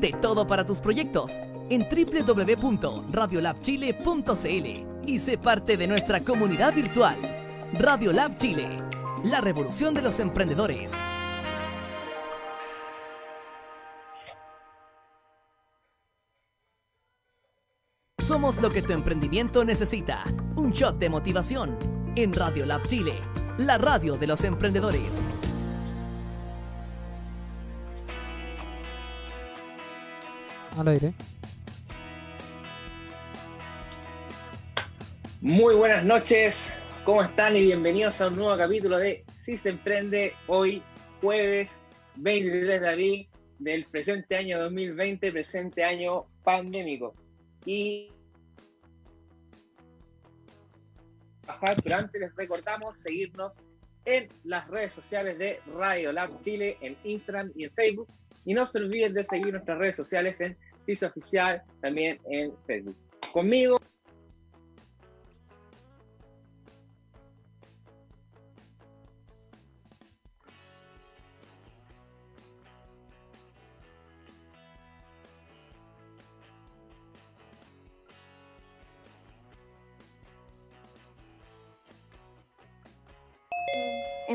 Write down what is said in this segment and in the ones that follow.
De todo para tus proyectos en www.radiolabchile.cl y sé parte de nuestra comunidad virtual. Radiolab Chile, la revolución de los emprendedores. Somos lo que tu emprendimiento necesita. Un shot de motivación en Radiolab Chile, la radio de los emprendedores. Al aire. Muy buenas noches, ¿cómo están? Y bienvenidos a un nuevo capítulo de Si se emprende hoy, jueves 23 de abril del presente año 2020, presente año pandémico. Y pero antes les recordamos seguirnos en las redes sociales de Radio Lab Chile, en Instagram y en Facebook. Y no se olviden de seguir nuestras redes sociales en CIS Oficial, también en Facebook. Conmigo.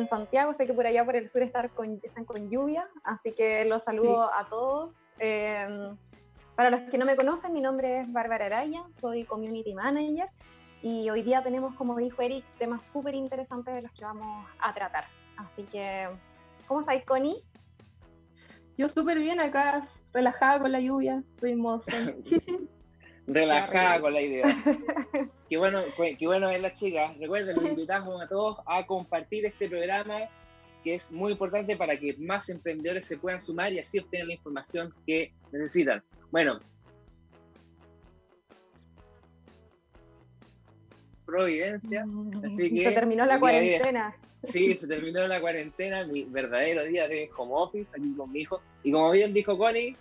En Santiago, sé que por allá por el sur están con, están con lluvia, así que los saludo a todos. Em, para los que no me conocen, mi nombre es Bárbara Araya, soy Community Manager y hoy día tenemos, como dijo Eric, temas súper interesantes de los que vamos a tratar. Así que, ¿cómo estáis, Connie? Yo súper bien acá, relajada con la lluvia, estoy en modo relajada con la idea. qué bueno, qué bueno ver las chicas. Recuerden, los invitamos a todos a compartir este programa que es muy importante para que más emprendedores se puedan sumar y así obtener la información que necesitan. Bueno, Providencia. Mm, así que, se terminó la cuarentena. sí, se terminó la cuarentena, mi verdadero día de home office aquí con mi hijo. Y como bien dijo Connie,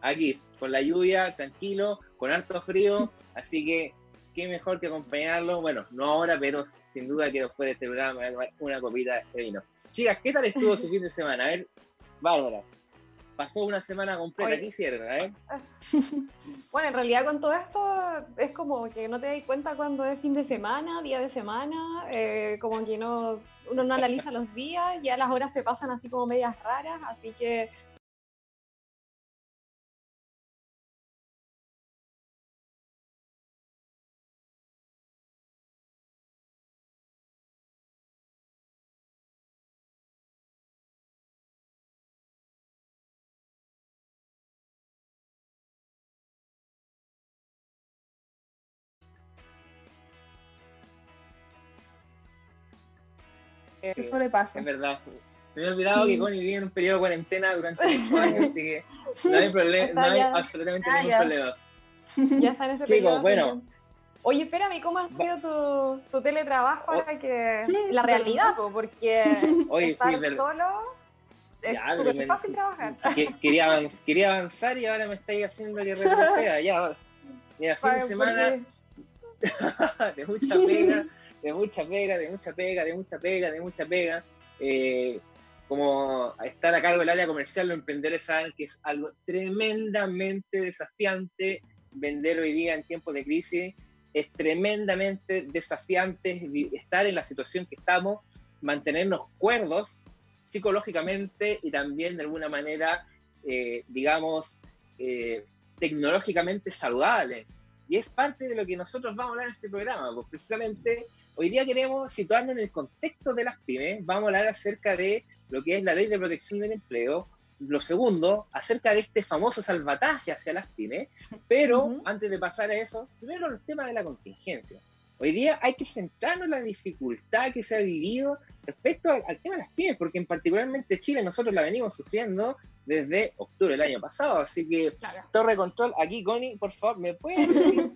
aquí, con la lluvia, tranquilo, con alto frío, así que qué mejor que acompañarlo, bueno, no ahora, pero sin duda que después de este programa una copita de vino. Chicas, ¿qué tal estuvo su fin de semana? A ver, Bárbara, pasó una semana completa, ¿qué hicieron? Ver. Bueno, en realidad con todo esto es como que no te das cuenta cuando es fin de semana, día de semana, eh, como que no, uno no analiza los días, ya las horas se pasan así como medias raras, así que Eso le pasa. Es verdad. Se me ha olvidado que Connie vive en un periodo de cuarentena durante ocho años, así que no hay, problema, no hay absolutamente ah, ningún problema. Ya está en ese Chicos, bueno. Oye, espérame, ¿cómo ha sido tu, tu teletrabajo ahora que la realidad? porque Oye, estar sí, solo es súper fácil trabajar. quería, quería avanzar y ahora me estáis haciendo que retroceda. Ya, mira, fin de semana de mucha pena de mucha pega, de mucha pega, de mucha pega, de mucha pega. Eh, como estar a cargo del área comercial, los emprendedores saben que es algo tremendamente desafiante vender hoy día en tiempos de crisis. Es tremendamente desafiante estar en la situación que estamos, mantenernos cuerdos psicológicamente y también de alguna manera, eh, digamos, eh, tecnológicamente saludables. Y es parte de lo que nosotros vamos a hablar en este programa, pues precisamente Hoy día queremos situarnos en el contexto de las pymes. Vamos a hablar acerca de lo que es la ley de protección del empleo. Lo segundo, acerca de este famoso salvataje hacia las pymes. Pero antes de pasar a eso, primero el tema de la contingencia. Hoy día hay que centrarnos en la dificultad que se ha vivido respecto al, tema de las pymes, porque en particularmente Chile nosotros la venimos sufriendo desde octubre del año pasado. Así que, torre control, aquí Connie, por favor, ¿me puedes decir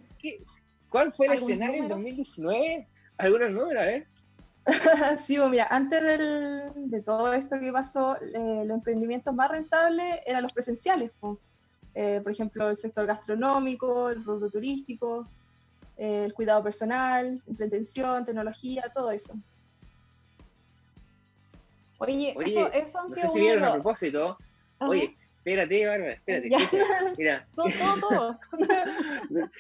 cuál fue el escenario en 2019 algunos números, ¿eh? sí, pues mira, antes de todo esto que pasó, eh, los emprendimientos más rentables eran los presenciales, pues. eh, por ejemplo, el sector gastronómico, el rubro turístico, eh, el cuidado personal, entretención, tecnología, todo eso. Oye, eso, eso no sé si vieron a propósito, oye, espérate, Bárbara, espérate. Mira. Todo, todo, todo.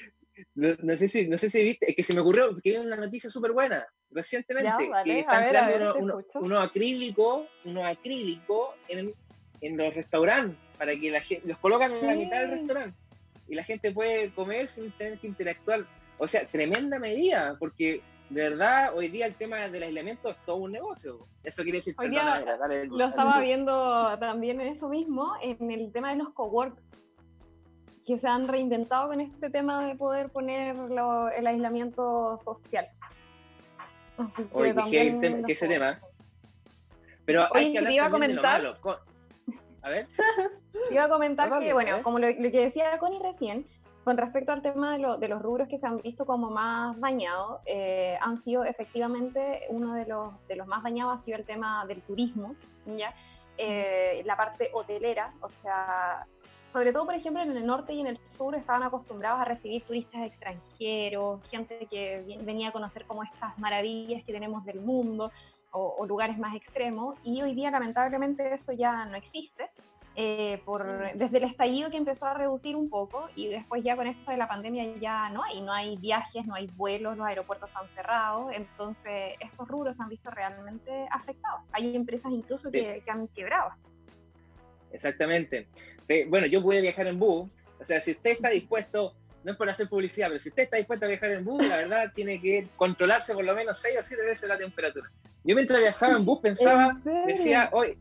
No, sé si, no sé si viste, es que se me ocurrió, porque hay una noticia súper buena recientemente, que están creando unos acrílicos uno acrílico en, en, los restaurantes, para que la gente, los colocan en la mitad del restaurante y la gente puede comer sin tener que interactuar. O sea, tremenda medida, porque de verdad hoy día el tema del aislamiento es todo un negocio. Eso quiere decir, hoy lo estaba viendo también en eso mismo, en el tema de los cowork que se han reinventado con este tema de poder poner el aislamiento social. Oye, que, ese tema. Pero hay que hablar iba a comentar, A ver. Iba a comentar que, bueno, como lo, que decía Connie recién, con respecto al tema de, de, los rubros que se han visto como más dañados, eh, han sido efectivamente uno de los, de los más dañados ha sido el tema del turismo, ¿ya? Eh, la parte hotelera, o sea, sobre todo, por ejemplo, en el norte y en el sur estaban acostumbrados a recibir turistas extranjeros, gente que venía a conocer como estas maravillas que tenemos del mundo o, lugares más extremos, y hoy día lamentablemente eso ya no existe. Eh, por, desde el estallido que empezó a reducir un poco y después ya con esto de la pandemia ya no hay, no hay viajes, no hay vuelos, los aeropuertos están cerrados, entonces estos rubros se han visto realmente afectados. Hay empresas incluso que, que han quebrado. Exactamente. Bueno, yo pude viajar en bus, o sea, si usted está dispuesto, no es por hacer publicidad, pero si usted está dispuesto a viajar en bus, la verdad tiene que controlarse por lo menos 6 o 7 veces la temperatura. Yo mientras viajaba en bus pensaba, decía, hoy,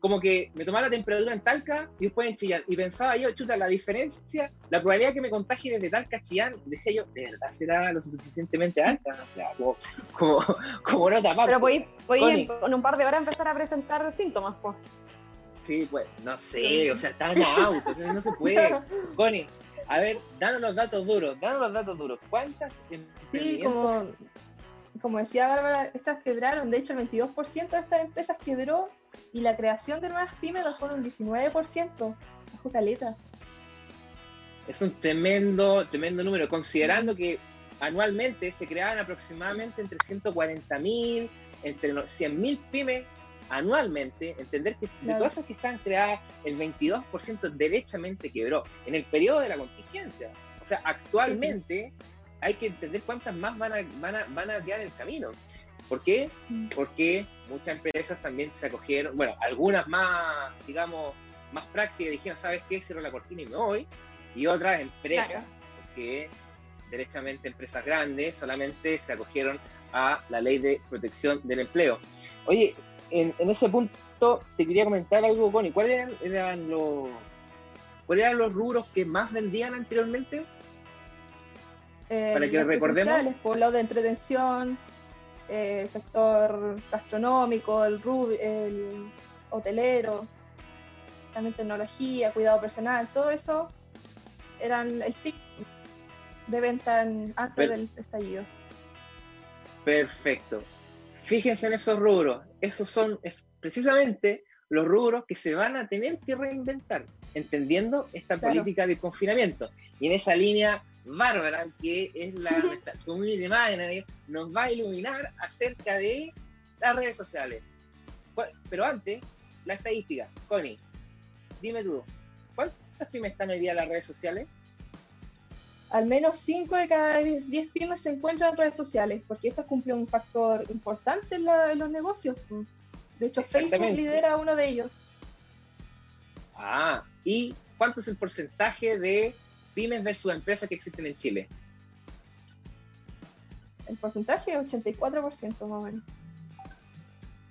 como que me tomaba la temperatura en Talca y después en Chillán. Y pensaba yo, chuta, la diferencia, la probabilidad que me contagie desde Talca a Chillán, decía yo, de verdad será lo suficientemente alta. como, como, como no tapar. Pero podéis, en, un par de horas empezar a presentar síntomas, pues. Sí, pues, no sé, o sea, están autos, no se puede. Connie, a ver, danos los datos duros, danos los datos duros. ¿Cuántas? Sí, como, como decía Bárbara, estas quebraron, de hecho el 22% de estas empresas quebró y la creación de nuevas pymes fue un 19%. Bajo caleta. Es un tremendo, tremendo número, considerando que anualmente se creaban aproximadamente entre 140.000, entre 100.000 pymes anualmente, entender que de todas esas que están creadas, el 22% derechamente quebró en el periodo de la contingencia. O sea, actualmente hay que entender cuántas más van a, van a, van a quedar en el camino. ¿Por qué? Mm. Porque muchas empresas también se acogieron, bueno, algunas más, digamos, más prácticas dijeron, ¿sabes qué? Cierro la cortina y me voy. Y otras empresas, porque derechamente empresas grandes, solamente se acogieron a la ley de protección del empleo. Oye, en, ese punto te quería comentar algo, Connie. ¿Cuáles eran, los, ¿cuáles eran los rubros que más vendían anteriormente? Eh, Para que recordemos. Poblado de entretención, eh, sector gastronómico, el, el hotelero, también tecnología, cuidado personal, todo eso eran el pic de venta antes del estallido. Perfecto. Fíjense en esos rubros. Esos son precisamente los rubros que se van a tener que reinventar, entendiendo esta política de confinamiento. Y en esa línea, Bárbara, que es la community manager, nos va a iluminar acerca de las redes sociales. Pero antes, la estadística. Connie, dime tú, ¿cuántas pymes están hoy día en las redes sociales? Al menos 5 de cada 10 pymes se encuentran en redes sociales, porque estas cumplen un factor importante en, los negocios. De hecho, Facebook lidera uno de ellos. Ah, ¿y cuánto es el porcentaje de pymes versus empresas que existen en Chile? El porcentaje es 84% más o menos.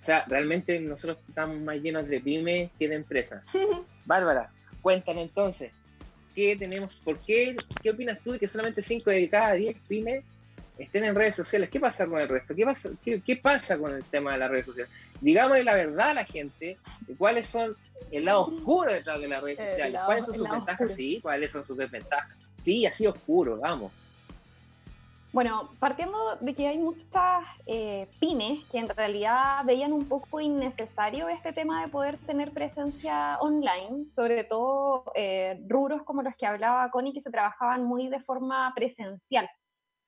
O sea, realmente nosotros estamos más llenos de pymes que de empresas. Bárbara, cuéntanos entonces, ¿Qué tenemos? ¿Por qué? ¿Qué opinas tú de que solamente 5 de cada 10 pymes estén en redes sociales? ¿Qué pasa con el resto? ¿Qué pasa, qué, pasa con el tema de las redes sociales? Digámosle la verdad a la gente de cuáles son el lado oscuro detrás de las redes sociales. ¿Cuáles son sus ventajas? Sí, ¿cuáles son sus desventajas? Sí, así oscuro, vamos. Bueno, partiendo de que hay muchas eh, pymes que en realidad veían un poco innecesario este tema de poder tener presencia online, sobre todo eh, rubros como los que hablaba Connie, que se trabajaban muy de forma presencial.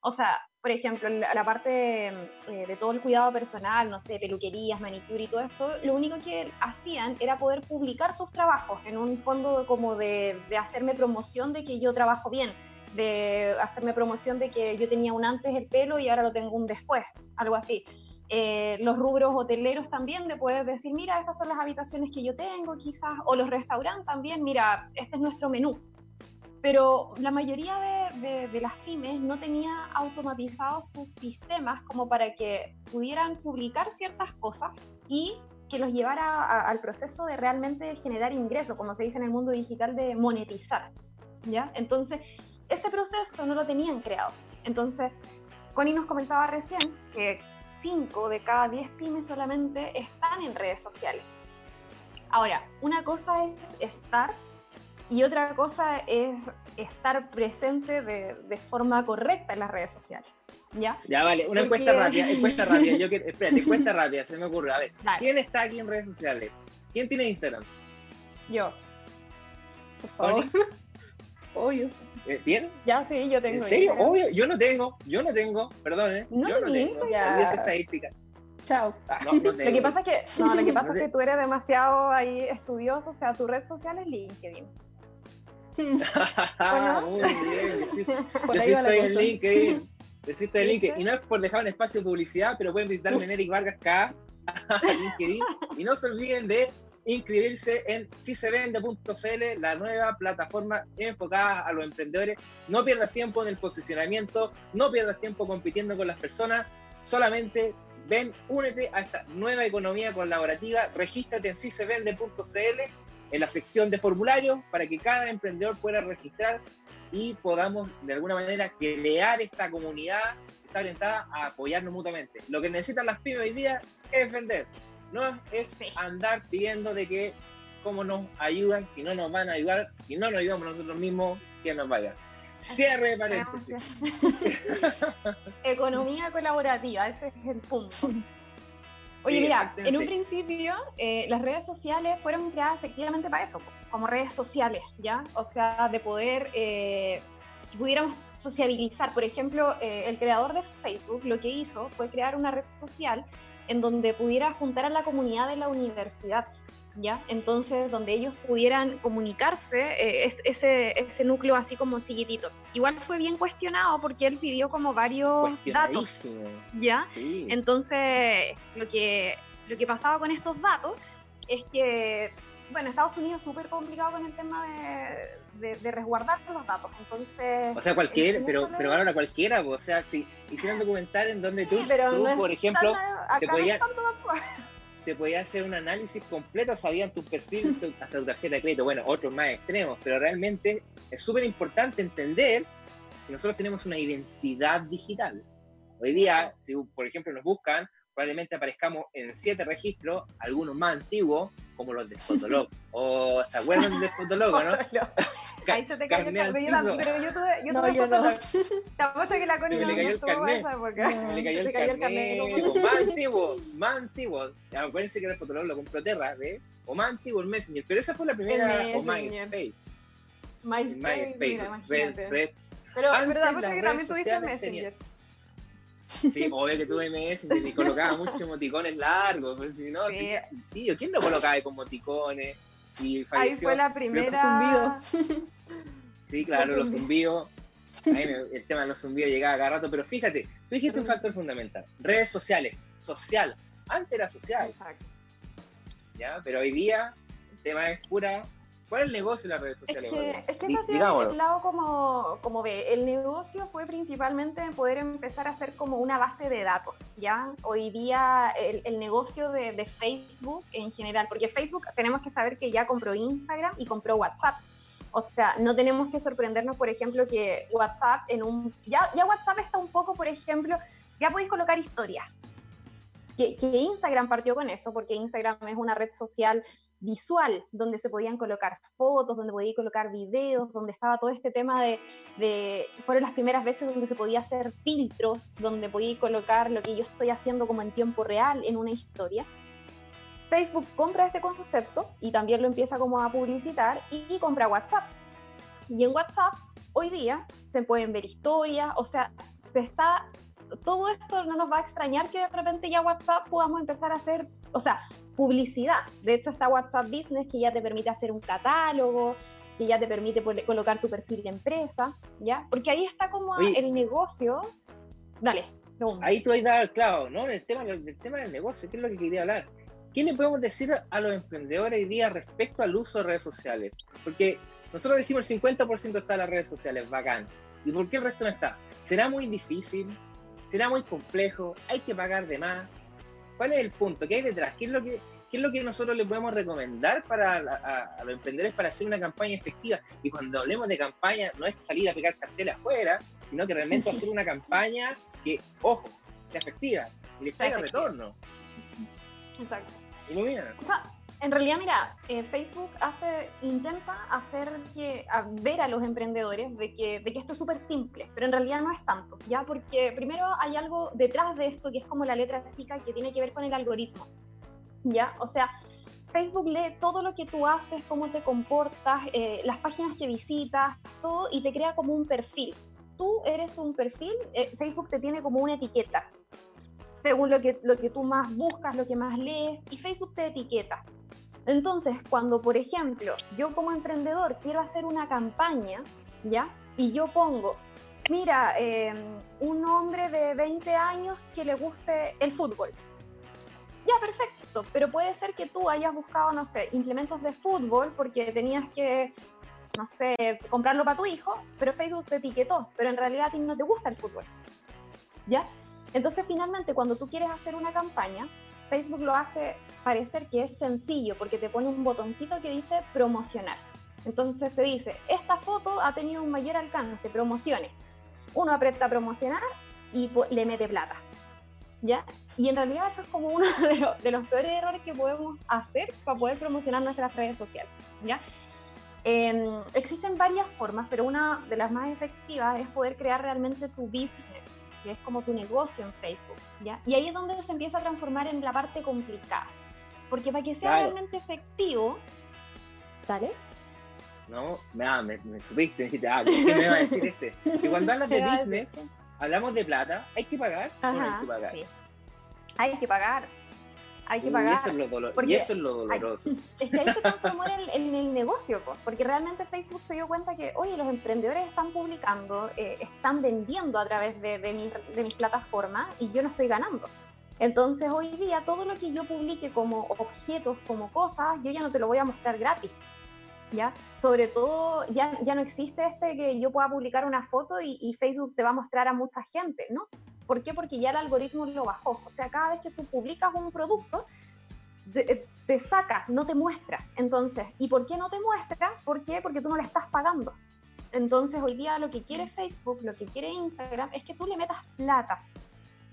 O sea, por ejemplo, la, la parte eh, de todo el cuidado personal, no sé, peluquerías, manicure y todo esto, lo único que hacían era poder publicar sus trabajos en un fondo como de, de hacerme promoción de que yo trabajo bien, de hacerme promoción de que yo tenía un antes el pelo y ahora lo tengo un después, algo así. Eh, los rubros hoteleros también, de poder decir, mira, estas son las habitaciones que yo tengo quizás, o los restaurantes también, mira, este es nuestro menú. Pero la mayoría de, las pymes no tenía automatizados sus sistemas como para que pudieran publicar ciertas cosas y que los llevara al proceso de realmente generar ingresos, como se dice en el mundo digital, de monetizar. ¿ya? Entonces, ese proceso no lo tenían creado. Entonces, Connie nos comentaba recién que 5 de cada 10 pymes solamente están en redes sociales. Ahora, una cosa es estar y otra cosa es estar presente de, de forma correcta en las redes sociales. ¿Ya? Ya, vale, una Porque- encuesta rápida, encuesta rápida. Yo quiero, espérate, encuesta rápida, se me ocurre. A ver, Dale. ¿quién está aquí en redes sociales? ¿Quién tiene Instagram? Yo. Por favor. Obvio. Eh, ¿Tiene? Ya sí, yo tengo. ¿En serio? Instagram. Obvio, yo no tengo, yo no tengo, perdón, ¿eh? ¿No yo no tengo. Olvídese estadística. Chao. No, no tengo. Lo que pasa es que, no, lo que pasa es que tú eres demasiado ahí estudioso, o sea, tu red social es LinkedIn. Ah, Muy bien, yo sí, Por yo ahí sí estoy en. LinkedIn. En ¿Viste? LinkedIn. Y no es por dejar un espacio de publicidad, pero pueden visitarme en Eric Vargas K, LinkedIn. Y no se olviden de inscribirse en sisevende.cl, la nueva plataforma enfocada a los emprendedores. No pierdas tiempo en el posicionamiento, no pierdas tiempo compitiendo con las personas, solamente ven, únete a esta nueva economía colaborativa, regístrate en sisevende.cl en la sección de formularios para que cada emprendedor pueda registrar y podamos de alguna manera crear esta comunidad que está orientada a apoyarnos mutuamente. Lo que necesitan las pymes hoy día es vender, no es Sí. andar pidiendo de que cómo nos ayudan, si no nos van a ayudar, si no nos ayudamos nosotros mismos, ¿quién nos va a ayudar? Cierre de paréntesis. Economía colaborativa, ese es el punto. Oye, Sí, mira, en un principio eh, las redes sociales fueron creadas efectivamente para eso, como redes sociales, ¿ya? O sea, de poder, eh, que pudiéramos sociabilizar. Por ejemplo, eh, el creador de Facebook lo que hizo fue crear una red social en donde pudiera juntar a la comunidad de la universidad, ¿ya? Entonces, donde ellos pudieran comunicarse, eh, es, ese, ese núcleo así como chiquitito. Igual fue bien cuestionado porque él pidió como varios datos. ¿ya? Sí. Entonces, lo que, lo que pasaba con estos datos es que, bueno, Estados Unidos es súper complicado con el tema de, de, de resguardar los datos. Entonces, O sea, cualquiera, el pero, punto pero de- ahora cualquiera, o sea, si hicieran documental en donde tú, sí, pero tú, no por ejemplo, tan- te es podía- podías hacer un análisis completo, sabían tu perfil, tu- hasta tu tarjeta de crédito, bueno, otros más extremos, pero realmente es súper importante entender que nosotros tenemos una identidad digital. Hoy día, si por ejemplo nos buscan, probablemente aparezcamos en siete registros, algunos más antiguos, como los de Fotolog. ¿O se acuerdan de Fotolog, o no? Ahí se te cayó el carnet, yo pero yo tuve, yo No, tuve yo no. Te que la Connie no, le cayó no el carnet. esa época. Se me cayó el cayó el carnet, carnet, más antiguo, más antiguo. Ya, Acuérdense que el Fotolog lo compró Terra, ¿ves? O más antiguo el Messenger, pero esa fue la primera, El o. MySpace. MySpace, MySpace, mira, Red, imagínate. Red. Pero, Antes pero apuesto las que redes también tuviste sociales Messenger. Sí, obvio que tuve Messenger y colocaba muchos emoticones largos, pero si no, Sí. tenía sentido. ¿Quién lo colocaba ahí con emoticones? Y Ahí fue la primera. Sí, claro, los zumbidos. A mí me- el tema de los zumbidos llegaba cada rato, pero fíjate, tú dijiste un factor fundamental. Redes sociales, social. Antes era social, Exacto. ¿ya? Pero hoy día el tema es pura... ¿Cuál es el negocio de las redes Es sociales? que, Gabriela? es que ese ha el lado como, como ve. El negocio fue principalmente en poder empezar a hacer como una base de datos, ¿ya? Hoy día el, el negocio de, de Facebook en general, porque Facebook tenemos que saber que ya compró Instagram y compró WhatsApp. O sea, no tenemos que sorprendernos, por ejemplo, que WhatsApp en un... Ya, ya WhatsApp está un poco, por ejemplo, ya podéis colocar historias. Que, que Instagram partió con eso, porque Instagram es una red social visual, donde se podían colocar fotos, donde podía colocar videos, donde estaba todo este tema de, fueron las primeras veces donde se podía hacer filtros, donde podía colocar lo que yo estoy haciendo como en tiempo real en una historia. Facebook compra este concepto y también lo empieza como a publicitar y, y compra WhatsApp. Y en WhatsApp hoy día se pueden ver historias, o sea, se está, todo esto no nos va a extrañar que de repente ya WhatsApp podamos empezar a hacer, o sea, publicidad. De hecho, está WhatsApp Business que ya te permite hacer un catálogo, que ya te permite colocar tu perfil de empresa, ¿ya? Porque ahí está como el negocio. Dale, Ahí tú has dado el clavo, ¿no? El tema, del tema del negocio, que es lo que quería hablar. ¿Qué le podemos decir a los emprendedores hoy día respecto al uso de redes sociales? Porque nosotros decimos el 50% está en las redes sociales, bacán. ¿Y por qué el resto no está? ¿Será muy difícil? ¿Será muy complejo? ¿Hay que pagar de más? ¿Cuál es el punto? ¿Qué hay detrás? ¿Qué es lo que, qué es lo que nosotros le podemos recomendar para a, los emprendedores para hacer una campaña efectiva? Y cuando hablemos de campaña, no es salir a pegar carteles afuera, sino que realmente hacer una campaña que, ojo, sea efectiva y le traiga retorno. Exacto. Ilumina en realidad, mira, eh, Facebook hace, intenta hacer que, ver a los emprendedores de que, de que esto es súper simple, pero en realidad no es tanto, ¿ya? Porque primero hay algo detrás de esto que es como la letra chica que tiene que ver con el algoritmo, ¿ya? O sea, Facebook lee todo lo que tú haces, cómo te comportas, eh, las páginas que visitas, todo, y te crea como un perfil. Tú eres un perfil, eh, Facebook te tiene como una etiqueta, según lo que, lo que tú más buscas, lo que más lees, y Facebook te etiqueta. Entonces, cuando, por ejemplo, yo como emprendedor quiero hacer una campaña, ¿ya? Y yo pongo, mira, em, un hombre de 20 años que le guste el fútbol. Ya, perfecto, pero puede ser que tú hayas buscado, no sé, implementos de fútbol porque tenías que, no sé, comprarlo para tu hijo, pero Facebook te etiquetó, pero en realidad a ti no te gusta el fútbol. ¿Ya? Entonces, finalmente, cuando tú quieres hacer una campaña, Facebook lo hace parecer que es sencillo porque te pone un botoncito que dice promocionar. Entonces te dice, esta foto ha tenido un mayor alcance, promocione. Uno aprieta promocionar y le mete plata. ¿Ya? Y en realidad eso es como uno de los, peores errores que podemos hacer para poder promocionar nuestras redes sociales. ¿Ya? Em, existen varias formas, pero una de las más efectivas es poder crear realmente tu business que es como tu negocio en Facebook, ¿ya? Y ahí es donde se empieza a transformar en la parte complicada. Porque para que sea realmente efectivo, ¿dale? No, nada, me, me supiste, dijiste, ah, ¿qué me va a decir este? Si cuando hablas de business, hablamos de plata, ¿hay que pagar no hay que pagar? Sí. Hay que pagar, hay que pagar. Y eso es lo, y eso es lo doloroso. es que ahí se transformó en el, el negocio, pues, porque realmente Facebook se dio cuenta que, oye, los emprendedores están publicando, eh, están vendiendo a través de, de, mi, de mis plataformas y yo no estoy ganando. Entonces hoy día todo lo que yo publique como objetos, como cosas, yo ya no te lo voy a mostrar gratis. ¿Ya? Sobre todo, ya, ya no existe este que yo pueda publicar una foto y, y Facebook te va a mostrar a mucha gente, ¿no? ¿Por qué? Porque ya el algoritmo lo bajó. O sea, cada vez que tú publicas un producto, te, te, saca, no te muestra. Entonces, ¿y por qué no te muestra? ¿Por qué? Porque tú no le estás pagando. Entonces, hoy día lo que quiere Facebook, lo que quiere Instagram, es que tú le metas plata.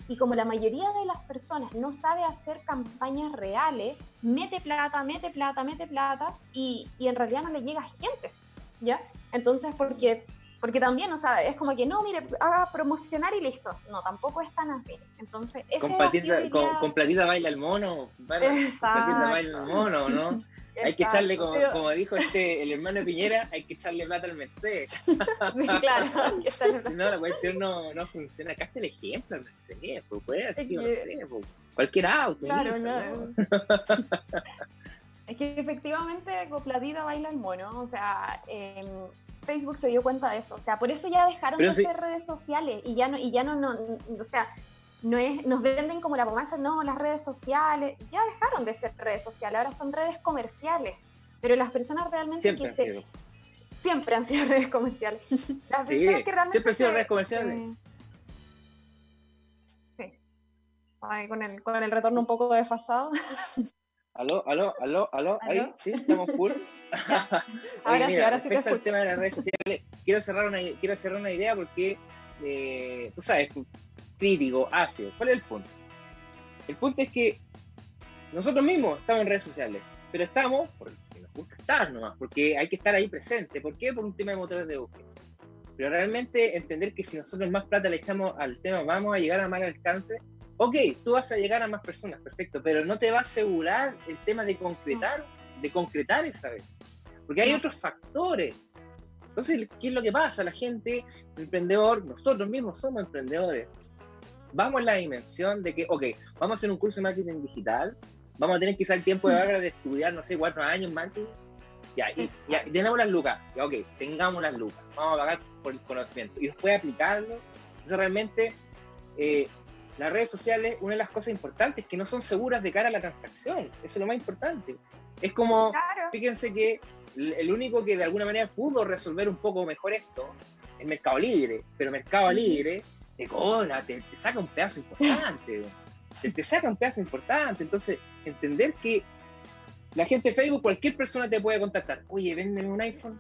Y como la mayoría de las personas no sabe hacer campañas reales, mete plata, mete plata, mete plata, y, y en realidad no le llega gente. ¿Ya? Entonces, porque porque también, o sea, es como que no, mire, haga promocionar y listo. No, tampoco es tan así. Entonces, ese con, platita, con, platita baila el mono. Baila, platita baila el mono, ¿no? hay que echarle, como, como, dijo este, el hermano de Piñera, hay que echarle plata al Mercedes. sí, claro, No, la cuestión no, no funciona. Acá está el ejemplo al Mercedes, pues puede así, no sé, pues, cualquier auto. Claro, no. es que efectivamente con platita baila el mono, o sea, eh, Facebook se dio cuenta de eso. O sea, por eso ya dejaron de ser redes sociales y ya no, y ya no, no, o sea, no es, nos venden como la promesa, no, las redes sociales, ya dejaron de ser redes sociales, ahora son redes comerciales. Pero las personas realmente siempre que han se, sido. siempre han sido redes comerciales. Las sí, personas que realmente siempre han sido redes comerciales. sí. Ay, con el, con el retorno un poco desfasado. Aló, aló, aló, aló, ahí, sí, estamos full. ahora mira, sí, ahora sí respecto al tema de las redes sociales, quiero cerrar una, quiero cerrar una idea porque, eh, tú sabes, crítico, ácido. ¿Cuál es el punto? El punto es que nosotros mismos estamos en redes sociales, pero estamos porque nos gusta estar nomás, porque hay que estar ahí presente. ¿Por qué? Por un tema de motores de búsqueda. Pero realmente entender que si nosotros más plata le echamos al tema, vamos a llegar a más alcance ok, tú vas a llegar a más personas, perfecto, pero no te va a asegurar el tema de concretar, de concretar esa vez. Porque hay otros factores. Entonces, ¿qué es lo que pasa? La gente, el emprendedor, nosotros mismos somos emprendedores. Vamos a la dimensión de que, ok, vamos a hacer un curso de marketing digital, vamos a tener quizá el tiempo de, ahora de estudiar, no sé, cuatro años marketing. Ya, y, ya, tenemos las lucas. Ya, ok, tengamos las lucas. Vamos a pagar por el conocimiento. Y después aplicarlo. Entonces, realmente, eh, las redes sociales, una de las cosas importantes es que no son seguras de cara a la transacción. Eso es lo más importante. Es como, fíjense que el único que de alguna manera pudo resolver un poco mejor esto es Mercado Libre, pero Mercado Libre te cobra, te, saca un pedazo importante, te, saca un pedazo importante. Entonces, entender que la gente de Facebook, cualquier persona te puede contactar. Oye, véndeme un iPhone,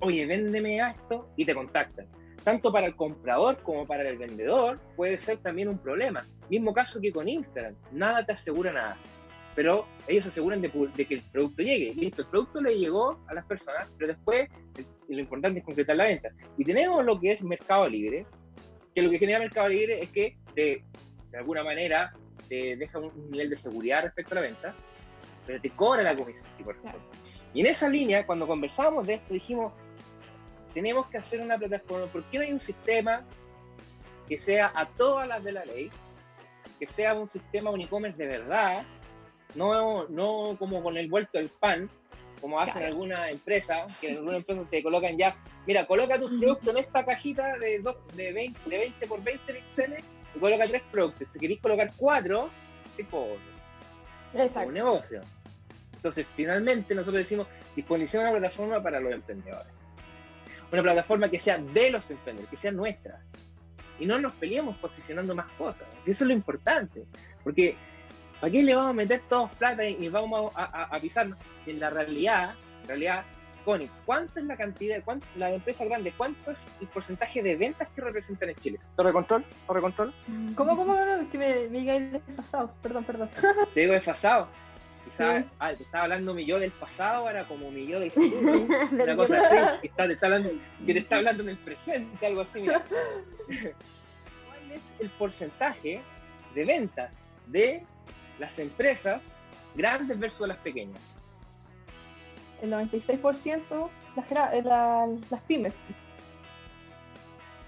oye, véndeme esto, y te contactan. Tanto para el comprador como para el vendedor puede ser también un problema. Mismo caso que con Instagram, nada te asegura nada pero ellos se aseguran de, que el producto llegue. Listo, el producto le llegó a las personas, pero después lo importante es concretar la venta. Y tenemos lo que es Mercado Libre, que lo que genera Mercado Libre es que de alguna manera te deja un nivel de seguridad respecto a la venta, pero te cobra la comisión. Y en esa línea, cuando conversamos de esto, dijimos, tenemos que hacer una plataforma, ¿por qué no hay un sistema que sea a todas las de la ley, que sea un sistema un e-commerce de verdad, no, no como con el vuelto del pan, como hacen algunas empresas, que en algunas empresas te colocan ya, mira, coloca tus productos en esta cajita de, de, 20, de 20 por 20 píxeles y coloca tres productos. Si queréis colocar cuatro, tipo un negocio. Entonces, finalmente nosotros decimos, disposición una plataforma para los emprendedores. Una plataforma que sea de los emprendedores, que sea nuestra. Y no nos peleemos posicionando más cosas. Eso es lo importante. Porque ¿Para qué le vamos a meter todos plata y, vamos a, pisarnos? Si en la realidad, en realidad, Connie, ¿cuánto es la cantidad, cuánto, la empresa grande, cuánto es el porcentaje de ventas que representan en Chile? ¿Torre control? ¿Torre control? ¿Cómo, cómo? Que me, me digáis desfasado, perdón, perdón. Te digo desfasado. Quizás, ah, te estaba hablando mi yo del pasado, ahora como mi yo del futuro. una cosa así, que, está, te está hablando, que te está hablando en el presente, algo así. Mira. ¿Cuál es el porcentaje de ventas de las empresas grandes versus las pequeñas? El 96% las, las, las pymes.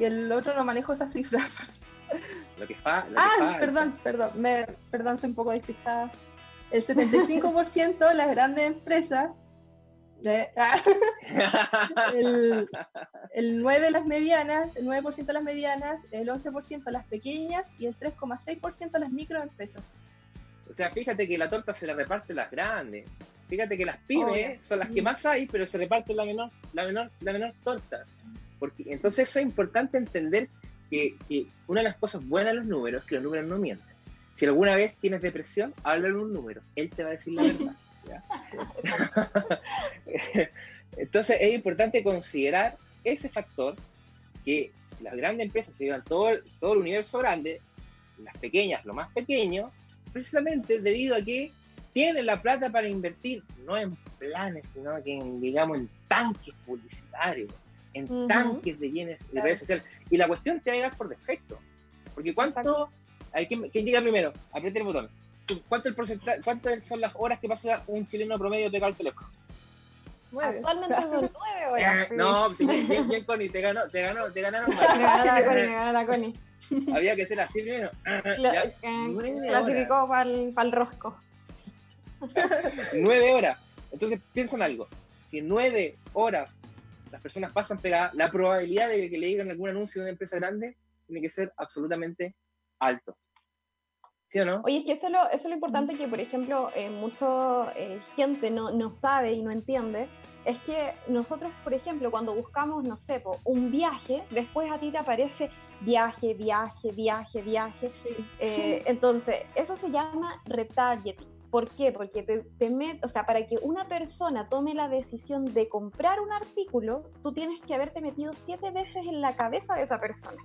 Y el otro no manejo esas cifras. Lo que fa, ah, perdón, perdón, me, perdón, soy un poco despistada. El 75% las grandes empresas, ah, el, el 9% las medianas, el 9% las medianas, el 11% las pequeñas y el 3,6% las microempresas. O sea, fíjate que la torta se la reparte las grandes. Fíjate que las pymes son las que más hay, pero se reparte la menor, la menor, la menor torta. Porque, entonces eso es importante entender que, una de las cosas buenas de los números es que los números no mienten. Si alguna vez tienes depresión, habla un número, él te va a decir la verdad. entonces es importante considerar ese factor que las grandes empresas se llevan todo, todo el universo grande, las pequeñas lo más pequeño, precisamente debido a que tienen la plata para invertir, no en planes, sino que en, digamos, en tanques publicitarios, en tanques de bienes de redes sociales. Y la cuestión te va a llegar por defecto. Porque cuánto, hay que, ¿quién llega primero? Apriete el botón. ¿Cuánto el porcentaje, ¿Cuántas son las horas que pasa un chileno promedio pegado al teléfono? Actualmente son nueve horas. no, bien, bien, Connie, te ganó, te ganó, te ganaron. Me ganó la Connie, me ganó la Connie. Había que ser así primero. clasificó para el, rosco. nueve horas. Entonces piensa en algo. Si en nueve horas las personas pasan pegadas, la probabilidad de que le digan algún anuncio de una empresa grande tiene que ser absolutamente alto. ¿Sí o no? Oye, es que eso es lo, eso es lo importante que, por ejemplo, eh, mucha eh, gente no, no, sabe y no entiende, es que nosotros, por ejemplo, cuando buscamos, no sé, un viaje, después a ti te aparece viaje, viaje, viaje, viaje. Eh, entonces, eso se llama retargeting. ¿Por qué? Porque te, te o sea, para que una persona tome la decisión de comprar un artículo, tú tienes que haberte metido siete veces en la cabeza de esa persona.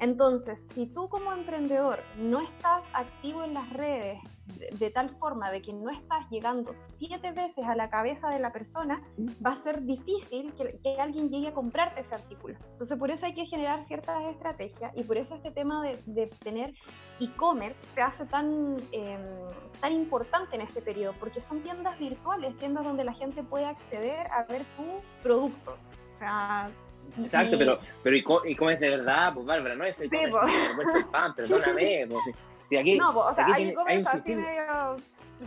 Entonces, si tú como emprendedor no estás activo en las redes de, tal forma de que no estás llegando siete veces a la cabeza de la persona, va a ser difícil que, alguien llegue a comprarte ese artículo. Entonces, por eso hay que generar ciertas estrategias y por eso este tema de, tener e-commerce se hace tan, em, tan importante en este periodo, porque son tiendas virtuales, tiendas donde la gente puede acceder a ver tu producto sea. Exacto, pero, pero ¿y, cómo, es de verdad? Pues Bárbara, no es el, sí, el pan, perdóname. Pues, si aquí, no, pues, o sea, aquí hay, hay así medio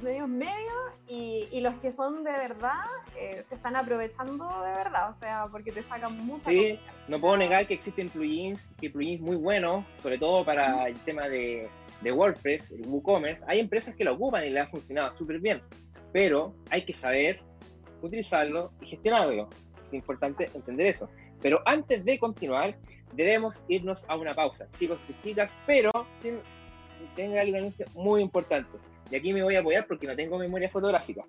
medios medios y, y, los que son de verdad eh, se están aprovechando de verdad, o sea, porque te sacan mucha Sí, no puedo negar que existen plugins, que plugins muy buenos, sobre todo para el tema de, de WordPress, el WooCommerce. Hay empresas que lo ocupan y le ha funcionado súper bien, pero hay que saber utilizarlo y gestionarlo. Es importante entender eso. Pero antes de continuar, debemos irnos a una pausa, chicos y chicas, pero tenga anuncio muy importante y aquí me voy a apoyar porque no tengo memoria fotográfica.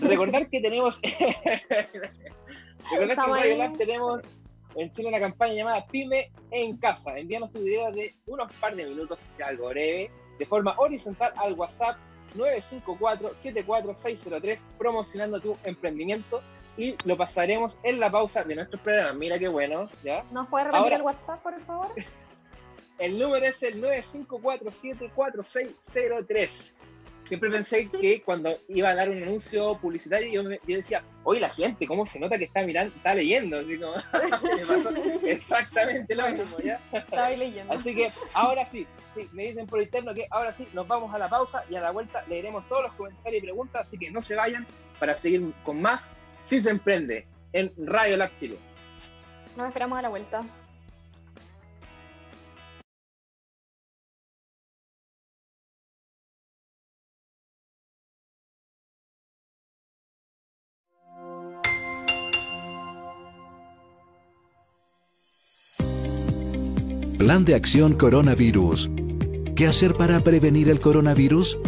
Recordar que tenemos. Recordar que en Radio tenemos en Chile una campaña llamada Pyme en Casa. Envíanos tu video de unos par de minutos, que sea algo breve, de forma horizontal al WhatsApp 954-74603, promocionando tu emprendimiento y lo pasaremos en la pausa de nuestro programa. Mira qué bueno, ¿ya? ¿Nos puede repetir el WhatsApp, por favor? El número es el 954-74603 siempre pensé que cuando iba a dar un anuncio publicitario, yo, yo decía, oye, la gente, ¿cómo se nota que está mirando, está leyendo? Así como, me pasó exactamente lo mismo, ¿ya? Estaba leyendo. Así que ahora sí, sí, me dicen por interno que ahora sí, nos vamos a la pausa y a la vuelta leeremos todos los comentarios y preguntas, así que no se vayan para seguir con más Si se emprende en Radio Lab Chile. Nos esperamos a la vuelta. Plan de Acción Coronavirus. ¿Qué hacer para prevenir el coronavirus?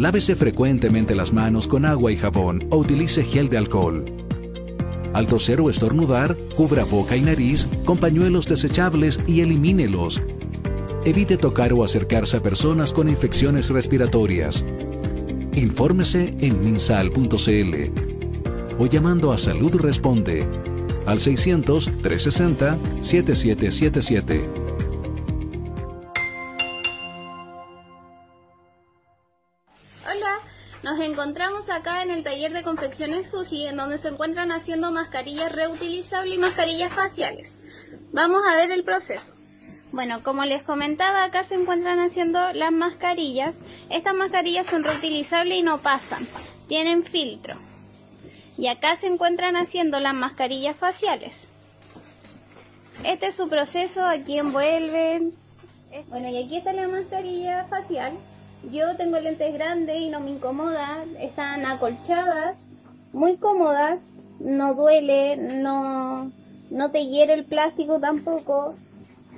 Lávese frecuentemente las manos con agua y jabón o utilice gel de alcohol. Al toser o estornudar, cubra boca y nariz con pañuelos desechables y elimínelos. Evite tocar o acercarse a personas con infecciones respiratorias. Infórmese en minsal.cl o llamando a Salud Responde al 600 360 7777. Acá en el taller de confecciones Susi, en donde se encuentran haciendo mascarillas reutilizables y mascarillas faciales. Vamos a ver el proceso. Bueno, como les comentaba, acá se encuentran haciendo las mascarillas. Estas mascarillas son reutilizables y no pasan. Tienen filtro. Y acá se encuentran haciendo las mascarillas faciales. Este es su proceso, aquí envuelven. Bueno, y aquí está la mascarilla facial. Yo tengo lentes grandes y no me incomoda. Están acolchadas, muy cómodas. No duele, no, no te hiere el plástico tampoco.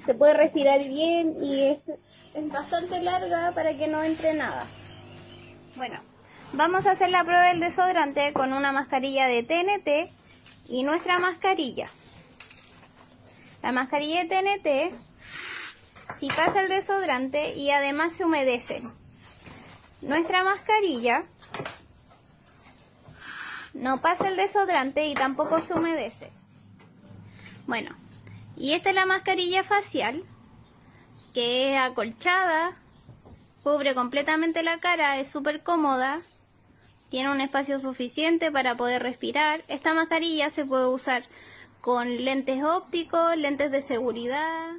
Se puede respirar bien y es, bastante larga para que no entre nada. Bueno, Vamos a hacer la prueba del desodorante con una mascarilla de TNT y nuestra mascarilla. La mascarilla de TNT, si pasa el desodorante y además se humedece. Nuestra mascarilla no pasa el desodorante y tampoco se humedece. Bueno, y esta es la mascarilla facial, que es acolchada, cubre completamente la cara, es súper cómoda tiene un espacio suficiente para poder respirar. Esta mascarilla se puede usar con lentes ópticos, lentes de seguridad.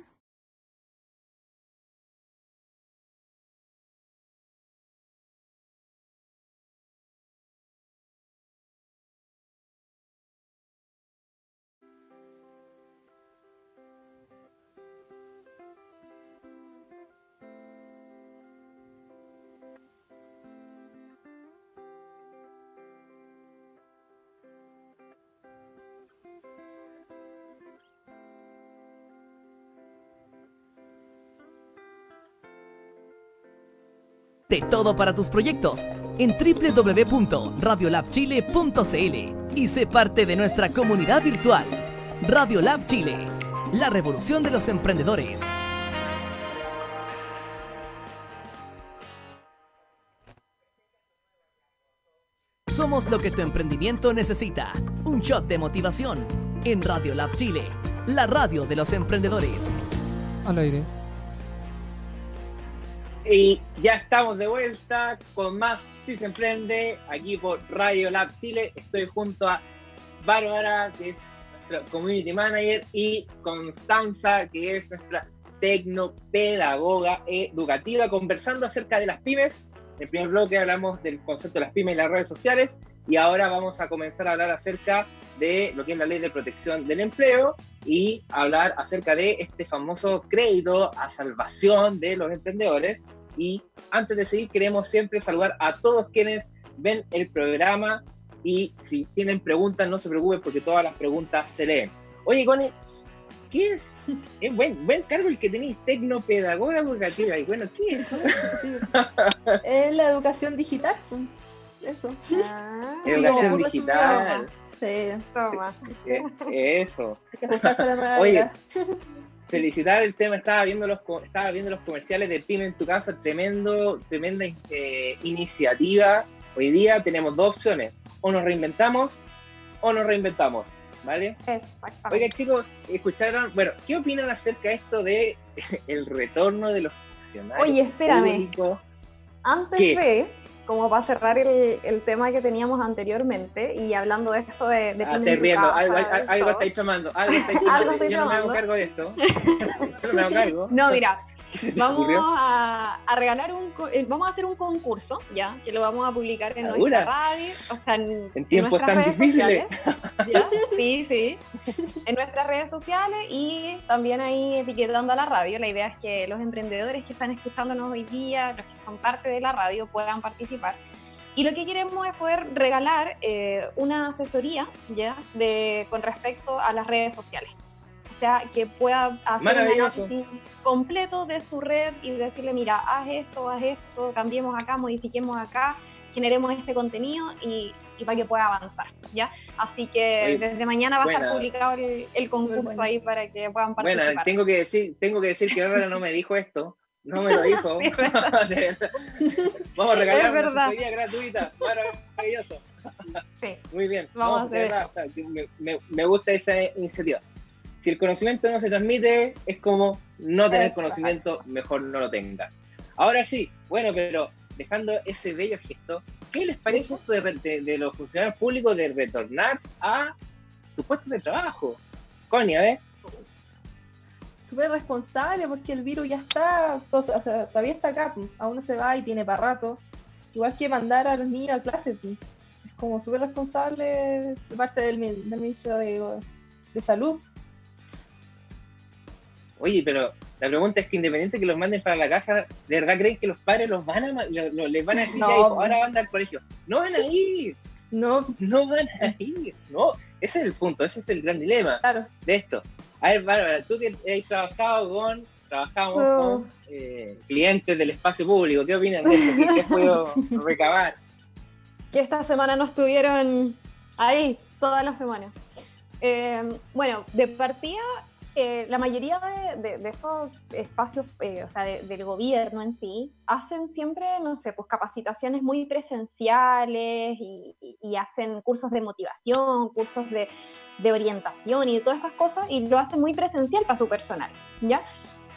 De todo para tus proyectos en www.radiolabchile.cl y sé parte de nuestra comunidad virtual. Radiolab Chile, la revolución de los emprendedores. Somos lo que tu emprendimiento necesita. Un shot de motivación en Radiolab Chile, la radio de los emprendedores. Al aire. Y ya estamos de vuelta con más Si se emprende aquí por Radio Lab Chile. Estoy junto a Bárbara, que es nuestra community manager, y Constanza, que es nuestra tecnopedagoga educativa, conversando acerca de las pymes. En el primer bloque hablamos del concepto de las pymes y las redes sociales, y ahora vamos a comenzar a hablar acerca de lo que es la ley de protección del empleo y hablar acerca de este famoso crédito a salvación de los emprendedores. Y antes de seguir, queremos siempre saludar a todos quienes ven el programa y si tienen preguntas, no se preocupen porque todas las preguntas se leen. Oye, Connie, ¿qué es? Es buen, buen cargo el que tenéis, tecnopedagoga educativa. Y bueno, ¿qué es eso? es la educación digital. pues. Eso. Ah, Educación digital. Sí. toma. Eh, Eso. Hay que ajustarse a la nueva Oye. Felicitar el tema, estaba viendo los estaba viendo los comerciales de Pyme en tu casa, tremendo, tremenda eh, iniciativa. Hoy día tenemos dos opciones, o nos reinventamos o nos reinventamos, ¿vale? Oigan chicos, escucharon, bueno, ¿qué opinan acerca de esto de el retorno de los funcionarios Oye, espérame. públicos? Antes ¿Qué? de, como para cerrar el, el tema que teníamos anteriormente, y hablando de esto de, de Ah, tu riendo, algo, algo, algo estáis tomando, algo estáis Algo tomando. estoy Yo no me hago tomando. cargo de esto. Yo no me hago cargo. No, mira, ¿Qué se te vamos a, a regalar un, eh, vamos a hacer un concurso, ya, que lo vamos a publicar en nuestra radio, o sea, en, En tiempos tan redes difíciles. sociales, ¿ya? Sí, sí. En nuestras redes sociales y también ahí etiquetando a la radio. La idea es que los emprendedores que están escuchándonos hoy día, los que son parte de la radio, puedan participar. Y lo que queremos es poder regalar eh, una asesoría ya de, con respecto a las redes sociales. O sea, que pueda hacer un análisis completo de su red y decirle, mira, haz esto, haz esto, cambiemos acá, modifiquemos acá, generemos este contenido y, y para que pueda avanzar, ¿ya? Así que Oye, desde mañana va a estar publicado el, el concurso bueno. ahí para que puedan participar. Bueno, tengo que decir, tengo que decir que Bárbara no me dijo esto. No me lo dijo. Sí. Vamos a regalar Es una asesoría gratuita. Maravilloso. Sí. Muy bien. Vamos a No, hacer verdad, me, me- me gusta esa iniciativa. Si el conocimiento no se transmite, es como no tener conocimiento, mejor no lo tenga. Ahora sí, bueno, pero dejando ese bello gesto, ¿qué les parece esto de, re- de- de los funcionarios públicos de retornar a sus puestos de trabajo? Connie, a ver. Súper responsable porque el virus ya está, o sea, todavía está acá, pues. aún no se va y tiene para rato. Igual que mandar a los niños a clase, pues. es como súper responsable de parte del, del ministro de, de Salud. Oye, pero la pregunta es que independiente que los manden para la casa, ¿de verdad creen que los padres los van a les van a decir No, "Ya, hijo, pues. ahora van al colegio? No van a ir, No, no van a ir, no. Ese es el punto, ese es el gran dilema claro. de esto. A ver, Bárbara, tú que has trabajado con, trabajamos Oh. con eh, clientes del espacio público, ¿qué opinas de esto? ¿Qué, podido recabar? que esta semana no estuvieron ahí toda la semana. Eh, bueno, de partida, eh, la mayoría de, estos espacios, eh, o sea, de- del gobierno en sí, hacen siempre, no sé, pues capacitaciones muy presenciales y, hacen cursos de motivación, cursos de, de orientación y de todas estas cosas, y lo hacen muy presencial para su personal, ¿ya?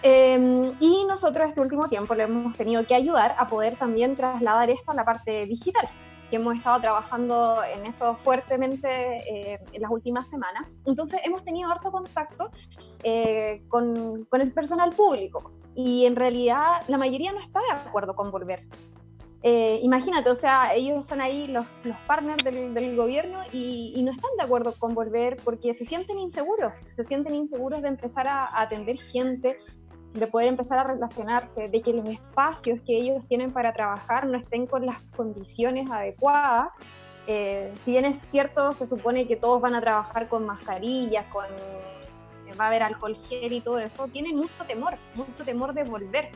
Eh, y nosotros este último tiempo le hemos tenido que ayudar a poder también trasladar esto a la parte digital que hemos estado trabajando en eso fuertemente eh, en las últimas semanas. Entonces hemos tenido harto contacto eh, con, con el personal público y en realidad la mayoría no está de acuerdo con volver. Eh, imagínate, o sea, ellos son ahí los, los partners del, del gobierno y, y no están de acuerdo con volver porque se sienten inseguros, se sienten inseguros de empezar a, a atender gente, de poder empezar a relacionarse, de que los espacios que ellos tienen para trabajar no estén con las condiciones adecuadas. Eh, si bien es cierto, se supone que todos van a trabajar con mascarillas, con va a haber alcohol gel y todo eso, tienen mucho temor, mucho temor de volver.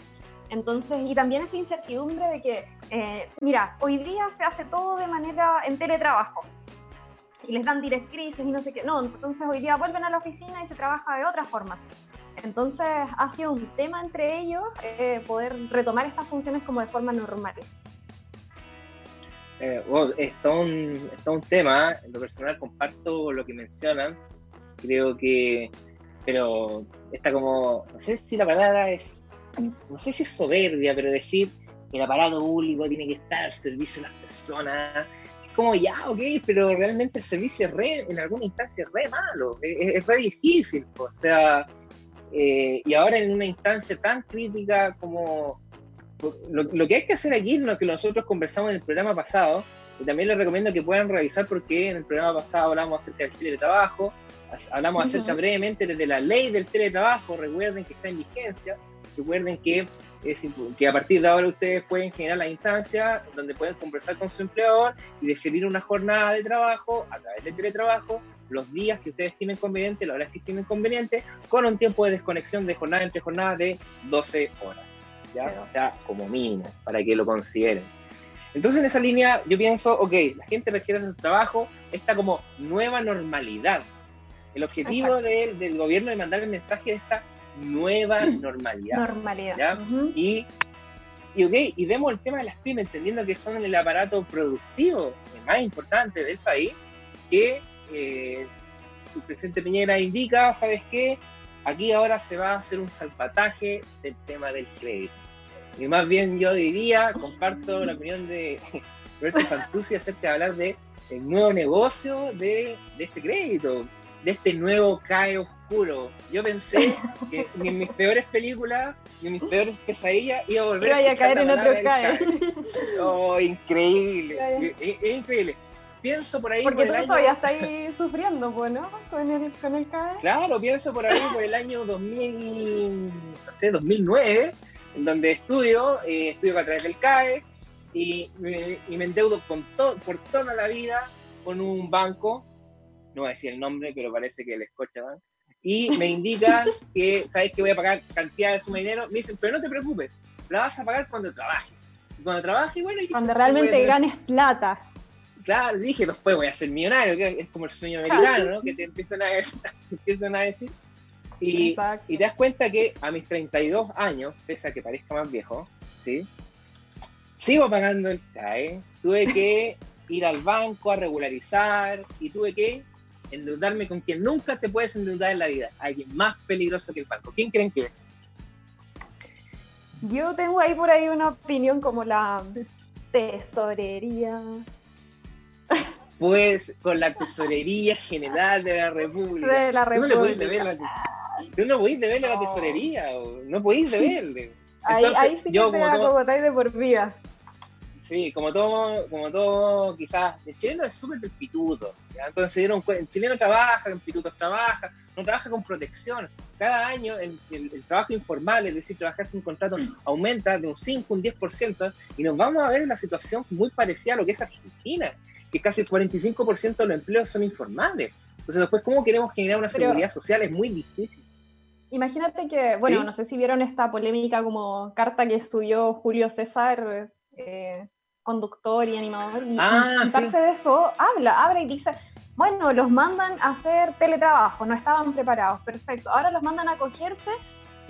Entonces, y también esa incertidumbre de que, eh, mira, hoy día se hace todo de manera en teletrabajo y les dan directrices y no sé qué. No, entonces hoy día vuelven a la oficina y se trabaja de otra forma. Entonces ha sido un tema entre ellos eh, poder retomar estas funciones como de forma normal. Eh, un, es un tema, ¿eh? en lo personal comparto lo que mencionan, creo que, pero está como, no sé si la palabra es, no sé si es soberbia, pero decir que el aparato público tiene que estar al servicio de las personas, como, ya, ok, pero realmente el servicio es re, en alguna instancia es re malo, es re difícil, o sea, eh, y ahora en una instancia tan crítica como lo, lo, que hay que hacer aquí, lo que nosotros conversamos en el programa pasado, y también les recomiendo que puedan revisar porque en el programa pasado hablamos acerca del teletrabajo, hablamos acerca brevemente de la ley del teletrabajo, recuerden que está en vigencia, recuerden que, es, que a partir de ahora ustedes pueden generar la instancia donde pueden conversar con su empleador y definir una jornada de trabajo a través del teletrabajo, los días que ustedes tienen conveniente, las horas que tienen conveniente, con un tiempo de desconexión de jornada entre jornada de 12 horas. ¿ya? O sea, como mínimo, para que lo consideren. Entonces en esa línea yo pienso, ok, la gente requiere su trabajo, esta como nueva normalidad. El objetivo de, del gobierno es mandar el mensaje de esta nueva normalidad. Normalidad. y, y, okay, y vemos el tema de las pymes, entendiendo que son el aparato productivo más importante del país, que eh, el presidente Piñera indica, ¿sabes qué? Aquí ahora se va a hacer un salvataje del tema del crédito. Y más bien yo diría, comparto la opinión de Roberto Fantuzzi acerca de hablar de el nuevo negocio de, de, este crédito, de este nuevo CAE oscuro. Yo pensé que ni en mis peores películas, ni en mis peores pesadillas iba a volver a, a caer en otro CAE. Oh, increíble. Es, es, increíble. Pienso por ahí. Porque por tú el año... todavía estás ahí sufriendo, pues, ¿no? Con el, con el CAE. Claro, pienso por ahí por el año 2000, no sé, 2009 en donde estudio, eh, estudio a través del CAE y me, y me endeudo con to, por toda la vida con un banco, no voy a decir el nombre, pero parece que el Scotiabank, y me indican que, ¿sabes que voy a pagar cantidad de suma de dinero? Me dicen, pero no te preocupes, la vas a pagar cuando trabajes. Y cuando trabajes, bueno... Y cuando realmente ganes plata. Claro, dije, después voy a ser millonario, que es como el sueño americano, ¿no? Que te empiezan a, te empiezan a decir. Y, y, te das cuenta que a mis 32 años, pese a que parezca más viejo, ¿sí? sigo pagando el CAE. Tuve que ir al banco a regularizar y tuve que endeudarme con quien nunca te puedes endeudar en la vida. Alguien más peligroso que el banco. ¿Quién creen que es? Yo tengo ahí por ahí una opinión como la tesorería. Pues con la tesorería general de la República. De la República. No le puedes deber la Tú no podéis deberle a la tesorería, no podéis deberle. Ahí, ahí sí yo, que como todo, de por vida. Sí, como todo, como todo, quizás, el chileno es súper del pituto. ¿ya? Entonces se dieron cuenta, el chileno trabaja, el pituto trabaja, no trabaja con protección. Cada año el, el, el, trabajo informal, es decir, trabajar sin contrato, aumenta de un 5, un 10%, y nos vamos a ver en la situación muy parecida a lo que es Argentina, que casi el 45% de los empleos son informales. Entonces después, ¿cómo queremos generar una Pero, seguridad social? Es muy difícil. Imagínate que, bueno, ¿Sí? no sé si vieron esta polémica como carta que estudió Julio César, eh, conductor y animador, y, ah, y, y parte sí. de eso habla, habla y dice, bueno, los mandan a hacer teletrabajo, no estaban preparados, perfecto. Ahora los mandan a acogerse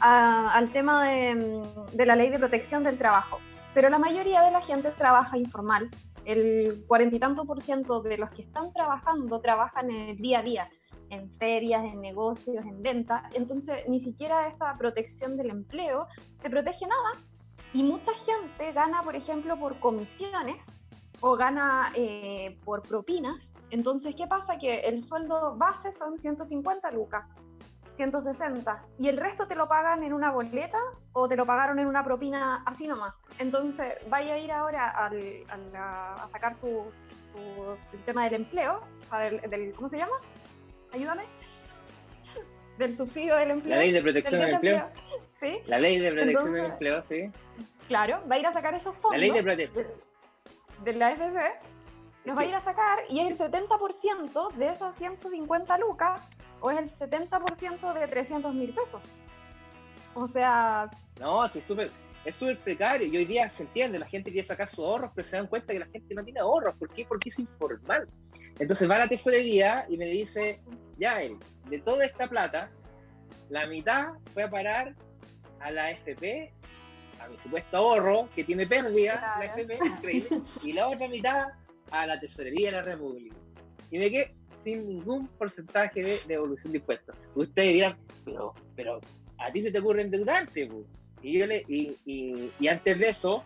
a, al tema de, de la ley de protección del trabajo. Pero la mayoría de la gente trabaja informal. El cuarenta y tanto por ciento de los que están trabajando trabajan en el día a día en ferias, en negocios, en venta. Entonces, ni siquiera esta protección del empleo te protege nada. Y mucha gente gana, por ejemplo, por comisiones o gana eh, por propinas. Entonces, ¿qué pasa? Que el sueldo base son 150 lucas, 160. Y el resto te lo pagan en una boleta o te lo pagaron en una propina así nomás. Entonces, vaya a ir ahora al, a, sacar tu, tu, el tema del empleo, o sea, del, del ¿cómo se llama? ayúdame, del subsidio del empleo. La ley de protección del, empleo. ¿Sí? La ley de protección Entonces, del empleo, sí. Claro, va a ir a sacar esos fondos. La ley de protección. De, de la nos va a ir a sacar y es el 70% de esas 150 lucas o es el 70% de 300 mil pesos. O sea... No, sí, es súper es súper precario y hoy día se entiende, la gente quiere sacar sus ahorros, pero se dan cuenta que la gente no tiene ahorros. ¿Por qué? Porque es informal. Entonces va a la tesorería y me dice, ya, él, de toda esta plata, la mitad fue a parar a la FP, a mi supuesto ahorro, que tiene pérdida, claro. la FP, increíble, y la otra mitad a la tesorería de la República. Y me quedé sin ningún porcentaje de devolución de impuestos. Ustedes dirán, pero, pero a ti se te ocurre endeudarte, pues. Y, yo le, y, y, y, antes de eso,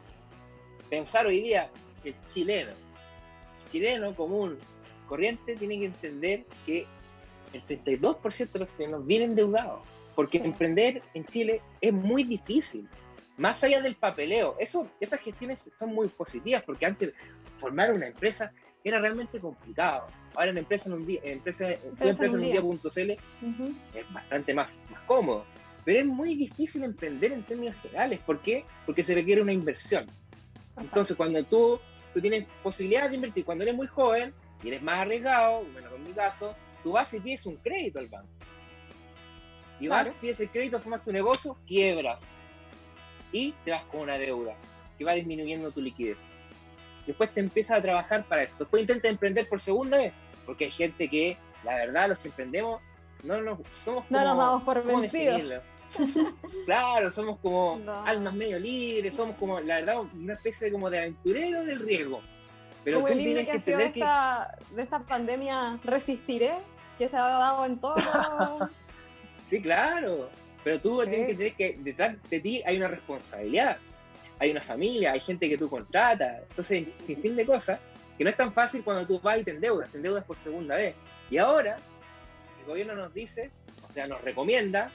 pensar hoy día que el chileno chileno común, corriente, tiene que entender que el 32% de los chilenos vienen endeudados, porque emprender en Chile es muy difícil. Más allá del papeleo, eso, esas gestiones son muy positivas, porque antes formar una empresa era realmente complicado. Ahora en empresa en un día, empresa, empresa, en un día.cl es bastante más, más cómodo. Pero es muy difícil emprender en términos generales. ¿Por qué? Porque se requiere una inversión. Entonces, cuando tú, tú tienes posibilidad de invertir, cuando eres muy joven y eres más arriesgado, bueno, en mi caso, tú vas y pides un crédito al banco. Y vas, pides el crédito, formas tu negocio, quiebras. Y te vas con una deuda que va disminuyendo tu liquidez. Después te empiezas a trabajar para eso. Después intentas emprender por segunda vez, porque hay gente que, la verdad, los que emprendemos, no nos, somos como, no nos damos por vencidos. claro, somos como almas medio libres, somos como, la verdad, una especie de, como de aventurero del riesgo. Pero tú tienes que, entender que... Esta, de esta pandemia resistiré, que se ha dado en todo. sí, claro. Pero tú tienes que entender que detrás de ti hay una responsabilidad. Hay una familia, hay gente que tú contratas. Entonces, sin fin de cosas, que no es tan fácil cuando tú vas y te endeudas, te endeudas por segunda vez. Y ahora, el gobierno nos dice, o sea, nos recomienda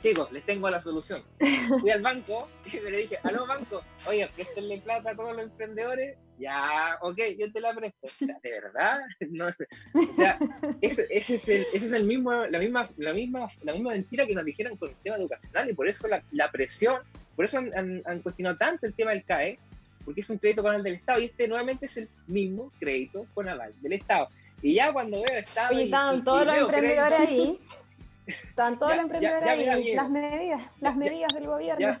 chicos, les tengo la solución. Fui al banco y me le dije, aló banco, oye, préstenle plata a todos los emprendedores. Ya, ok, yo te la presto. O sea, ¿de verdad? No, o sea, ese, ese, es el, ese es el mismo, la misma, la misma, la misma mentira que nos dijeron con el tema educacional y por eso la, la presión, por eso han, han, cuestionado tanto el tema del CAE, porque es un crédito con el del Estado y este nuevamente es el mismo crédito con aval del Estado. Y ya cuando veo Estado. y, estaban todos los emprendedores ahí. Están todos los emprendedores ahí, las medidas, las medidas del gobierno.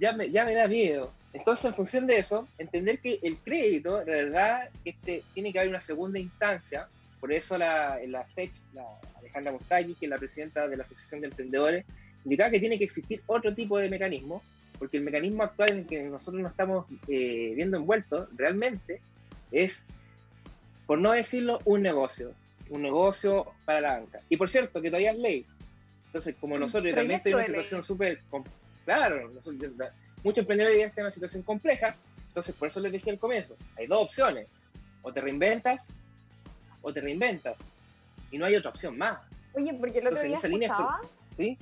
Ya, me, ya me da miedo. Entonces, en función de eso, entender que el crédito, de verdad, este, tiene que haber una segunda instancia. Por eso la, la SEC, la Alejandra Mostaggi, que es la presidenta de la Asociación de Emprendedores, indicaba que tiene que existir otro tipo de mecanismo, porque el mecanismo actual en el que nosotros nos estamos eh, viendo envueltos realmente es, por no decirlo, un negocio un negocio para la banca. Y por cierto, que todavía es ley. Entonces, como nosotros, yo también estoy en una situación súper... Claro, muchos emprendedores están en una situación compleja, entonces por eso les decía al comienzo, hay dos opciones, o te reinventas, o te reinventas, y no hay otra opción más. Oye, porque lo otro día escuchaba ¿sí?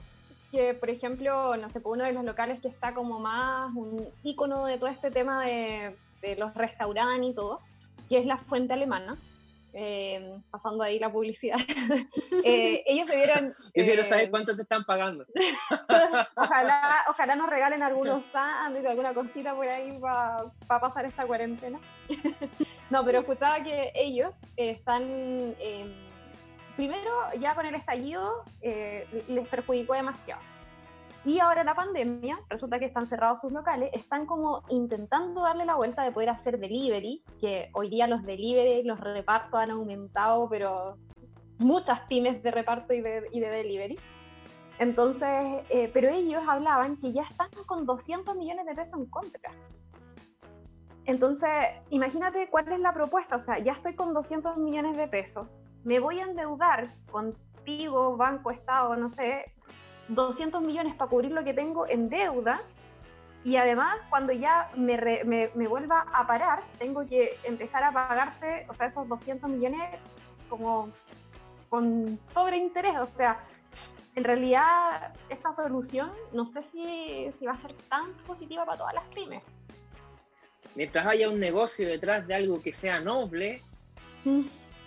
Que, por ejemplo, no sé, pues, uno de los locales que está como más un ícono de todo este tema de, de los restaurantes y todo, que es la fuente alemana, eh, pasando ahí la publicidad, eh, ellos se vieron... Yo quiero saber eh, cuánto te están pagando. ojalá, ojalá nos regalen algunos sándwiches, alguna cosita por ahí para pasar esta cuarentena. no, pero escuchaba que ellos están... Primero, ya con el estallido, les perjudicó demasiado y ahora la pandemia, resulta que están cerrados sus locales, están como intentando darle la vuelta de poder hacer delivery, que hoy día los delivery, los repartos han aumentado, pero muchas pymes de reparto y de, y de delivery. Entonces, eh, pero ellos hablaban que ya están con 200 millones de pesos en contra. Entonces, imagínate cuál es la propuesta, o sea, ya estoy con 200 millones de pesos, me voy a endeudar contigo, banco, estado, no sé, 200 millones para cubrir lo que tengo en deuda y además cuando ya me, me, vuelva a parar, tengo que empezar a pagarte, o sea, esos 200 millones como con sobreinterés, o sea, en realidad esta solución no sé si, si va a ser tan positiva para todas las pymes. Mientras haya un negocio detrás de algo que sea noble, mm.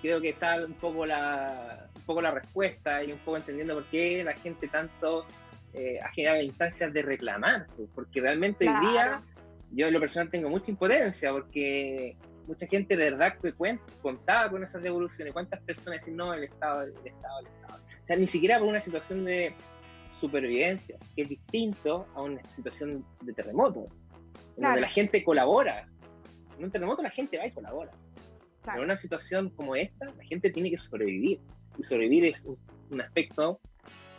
Creo que está un poco la, poco la respuesta y un poco entendiendo por qué la gente tanto eh, ha generado instancias de reclamar, pues, porque realmente hoy día yo en lo personal tengo mucha impotencia, porque mucha gente de verdad que contaba con esas devoluciones, cuántas personas dicen no, el Estado, el Estado, el Estado. O sea, ni siquiera por una situación de supervivencia, que es distinto a una situación de terremoto, en donde la gente colabora. En un terremoto la gente va y colabora. Pero en una situación como esta, la gente tiene que sobrevivir y sobrevivir es un, aspecto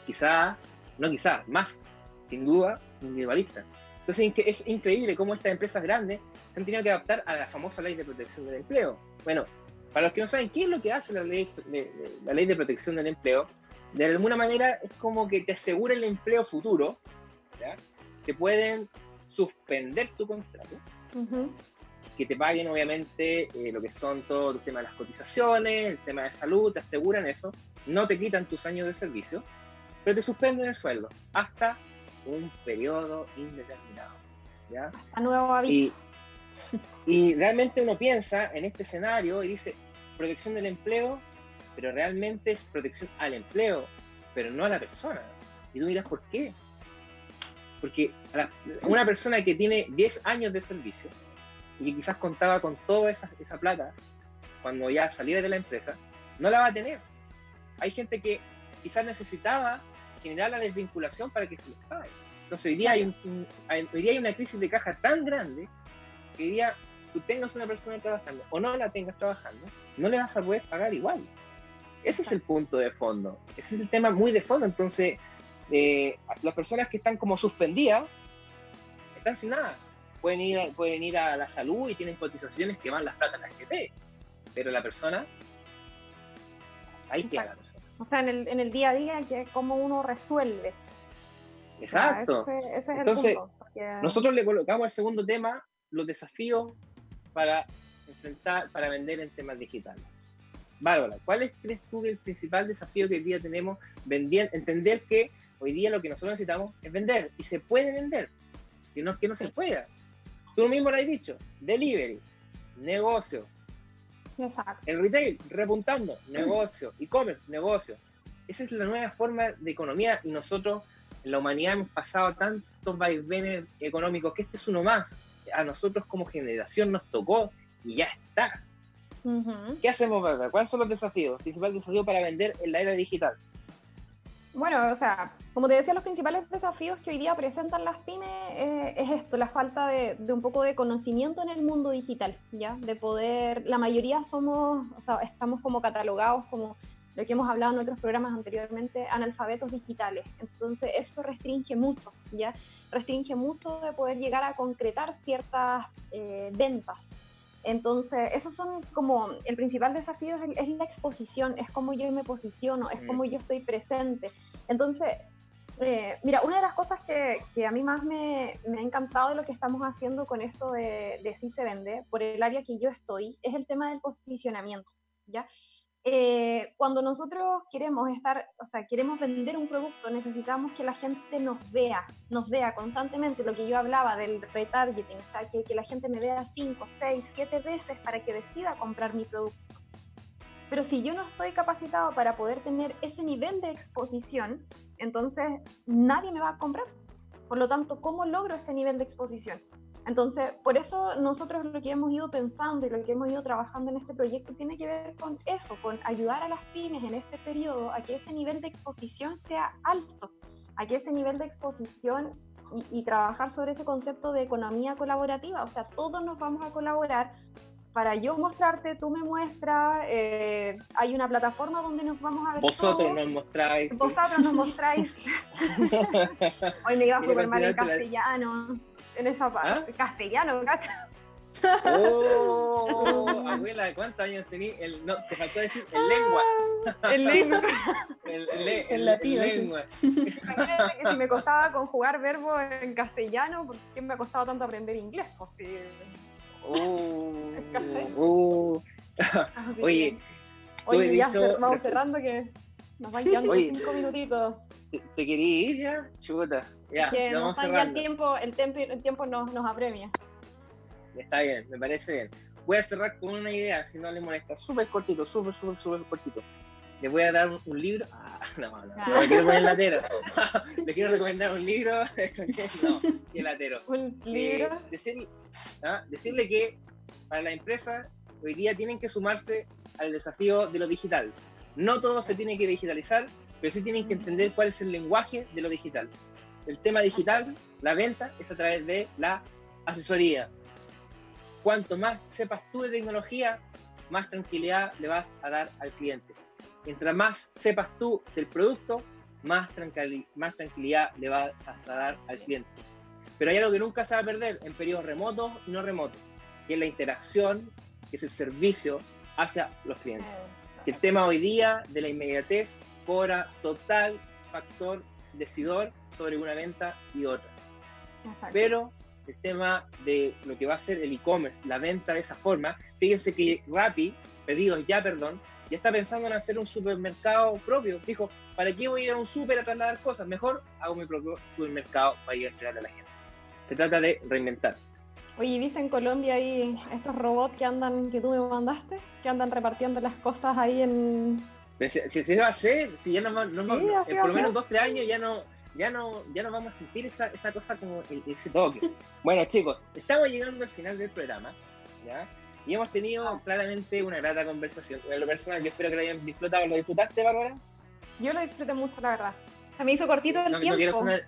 quizá, no quizá, más, sin duda, individualista. Entonces es increíble cómo estas empresas grandes han tenido que adaptar a la famosa ley de protección del empleo. Bueno, para los que no saben qué es lo que hace la ley de, la ley de protección del empleo, de alguna manera es como que te asegura el empleo futuro, ¿ya? te pueden suspender tu contrato que te paguen obviamente eh, lo que son todo el tema de las cotizaciones, el tema de salud, te aseguran eso, no te quitan tus años de servicio, pero te suspenden el sueldo hasta un periodo indeterminado. ¿ya? A nuevo aviso. Y, y realmente uno piensa en este escenario y dice, protección del empleo, pero realmente es protección al empleo, pero no a la persona. Y tú miras, ¿por qué? Porque una persona que tiene 10 años de servicio y que quizás contaba con toda esa, esa plata cuando ya saliera de la empresa, no la va a tener. Hay gente que quizás necesitaba generar la desvinculación para que se les pague. Entonces hoy día hay, hoy día hay una crisis de caja tan grande que hoy día tú tengas una persona trabajando o no la tengas trabajando, no le vas a poder pagar igual. Ese es el punto de fondo. Ese es el tema muy de fondo. Entonces, eh, las personas que están como suspendidas están sin nada. Pueden ir, a, pueden ir a la salud y tienen cotizaciones que van las plata a la GP, pero la persona, ahí queda O sea, en el, en el día a día, que es como uno resuelve. Exacto. Entonces, nosotros le colocamos al segundo tema los desafíos para enfrentar, para vender en temas digitales. Bárbara, ¿cuál es, crees tú el principal desafío que hoy día tenemos? Vendiendo, entender que Hoy día lo que nosotros necesitamos es vender y se puede vender, si no es que no se pueda. Tú mismo lo has dicho, delivery, negocio. Exacto. El retail, repuntando, negocio. E-commerce, negocio. Esa es la nueva forma de economía y nosotros en la humanidad hemos pasado tantos vaivenes económicos que este es uno más. A nosotros como generación nos tocó y ya está. ¿Qué hacemos, verdad? ¿Cuáles son los desafíos? Principal desafío para vender en la era digital. Bueno, o sea, como te decía, los principales desafíos que hoy día presentan las pymes eh, es esto, la falta de, un poco de conocimiento en el mundo digital, ¿ya? De poder, la mayoría somos, o sea, estamos como catalogados como lo que hemos hablado en otros programas anteriormente, analfabetos digitales. Entonces, eso restringe mucho, ¿ya? Restringe mucho de poder llegar a concretar ciertas eh, ventas. Entonces, esos son como el principal desafío es, la exposición, es cómo yo me posiciono, es cómo yo estoy presente. Entonces, eh, mira, una de las cosas que, a mí más me, ha encantado de lo que estamos haciendo con esto de, Sí se vende, por el área que yo estoy, es el tema del posicionamiento, ¿ya? Eh, cuando nosotros queremos estar, o sea, queremos vender un producto, necesitamos que la gente nos vea, nos vea constantemente, lo que yo hablaba del retargeting, o sea, que, que la gente me vea 5, 6, 7 veces para que decida comprar mi producto. Pero si yo no estoy capacitado para poder tener ese nivel de exposición, entonces nadie me va a comprar. Por lo tanto, ¿cómo logro ese nivel de exposición? Entonces, por eso nosotros lo que hemos ido pensando y lo que hemos ido trabajando en este proyecto tiene que ver con eso, con ayudar a las pymes en este periodo a que ese nivel de exposición sea alto, a que ese nivel de exposición y, trabajar sobre ese concepto de economía colaborativa, o sea, todos nos vamos a colaborar para yo mostrarte, tú me muestras, eh, hay una plataforma donde nos vamos a ver. Vosotros nos mostráis. Vosotros nos mostráis. Hoy me iba súper mal en castellano en esa parte. ¿Ah? Castellano, ¿cacha? Oh, abuela, ¿cuántos años tenías? no, te faltó decir el lenguas. El lenguas. el, el, latín. lenguas. Imagínate que si me costaba conjugar verbos en castellano, ¿por qué me ha costado tanto aprender inglés? Pues sí. Oh, oh. Oye, Oye, ya vamos cerrando que nos van quedando cinco minutitos. ¿Te, te quería ir ya? Chuta. Ya, que nos el tiempo, el tiempo, el tiempo nos, nos apremia. Está bien, me parece bien. Voy a cerrar con una idea, si no le molesta. Súper cortito, súper, súper, súper cortito. Le voy a dar un, libro. Ah, no, no, no, le quiero poner latero. le quiero recomendar un libro. no, qué latero. Un libro. Eh, ¿ah? decirle que para la empresa hoy día tienen que sumarse al desafío de lo digital. No todo se tiene que digitalizar, pero sí tienen que entender cuál es el lenguaje de lo digital. El tema digital, la venta, es a través de la asesoría. Cuanto más sepas tú de tecnología, más tranquilidad le vas a dar al cliente. Mientras más sepas tú del producto, más, más tranquilidad le vas a dar al cliente. Pero hay algo que nunca se va a perder en periodos remotos y no remotos, que es la interacción, que es el servicio hacia los clientes. El tema hoy día de la inmediatez cobra total factor decidor sobre una venta y otra. Pero el tema de lo que va a ser el e-commerce, la venta de esa forma. Fíjense que Rappi, pedidos ya, perdón, ya está pensando en hacer un supermercado propio. Dijo, ¿para qué voy a ir a un super a trasladar cosas? Mejor hago mi propio supermercado para ir a entregarle a la gente. Se trata de reinventar. Oye, ¿viste en Colombia ahí estos robots que andan, que tú me mandaste? Que andan repartiendo las cosas ahí en... Si se va a hacer, si ya no, no, sí, por lo menos dos, tres años ya no, ya no, ya no vamos a sentir esa, esa cosa como ese toque. bueno, chicos, estamos llegando al final del programa, ¿ya? Y hemos tenido claramente una grata conversación. En lo personal, yo espero que lo hayan disfrutado. ¿Lo disfrutaste, Bárbara? Yo lo disfruté mucho, la verdad. Se me hizo cortito el tiempo. No quiero sonar,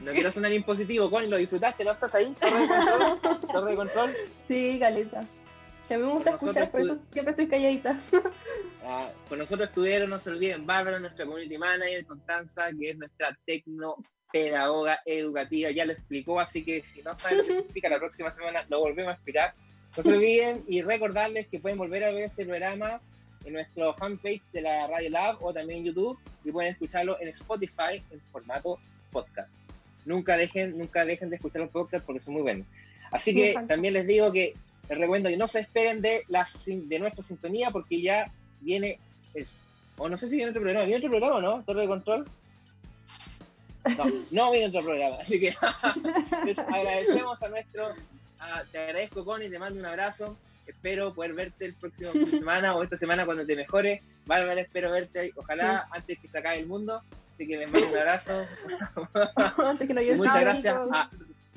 no quiero sonar impositivo, Connie, ¿lo disfrutaste? ¿No estás ahí? ¿Torre de control? ¿Torre de control? Sí, Caleta. Que a mí me gusta escuchar, por eso siempre estoy calladita. Ah, con nosotros estuvieron, no se olviden, Bárbara, nuestra community manager, Constanza, que es nuestra tecnopedagoga educativa, ya lo explicó, así que si no saben lo que significa, la próxima semana lo volvemos a explicar. No se olviden y recordarles que pueden volver a ver este programa en nuestro fanpage de la Radio Lab o también en YouTube y pueden escucharlo en Spotify en formato podcast. Nunca dejen, nunca dejen de escuchar los podcasts porque son muy buenos. Así que también les digo que les recuerdo que no se esperen de, la, de nuestra sintonía porque ya viene, o no sé si viene otro programa, ¿viene otro programa o no? ¿Torre de control? No, no viene otro programa, así que les agradecemos a nuestro, te agradezco Connie, te mando un abrazo, espero poder verte el próximo semana o esta semana cuando te mejore, Bárbara, espero verte, ojalá antes que se acabe el mundo, así que les mando un abrazo. antes que lo Muchas gracias a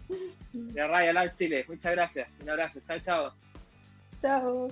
la Radio Lab Chile, muchas gracias, un abrazo, chao, chao. Chao.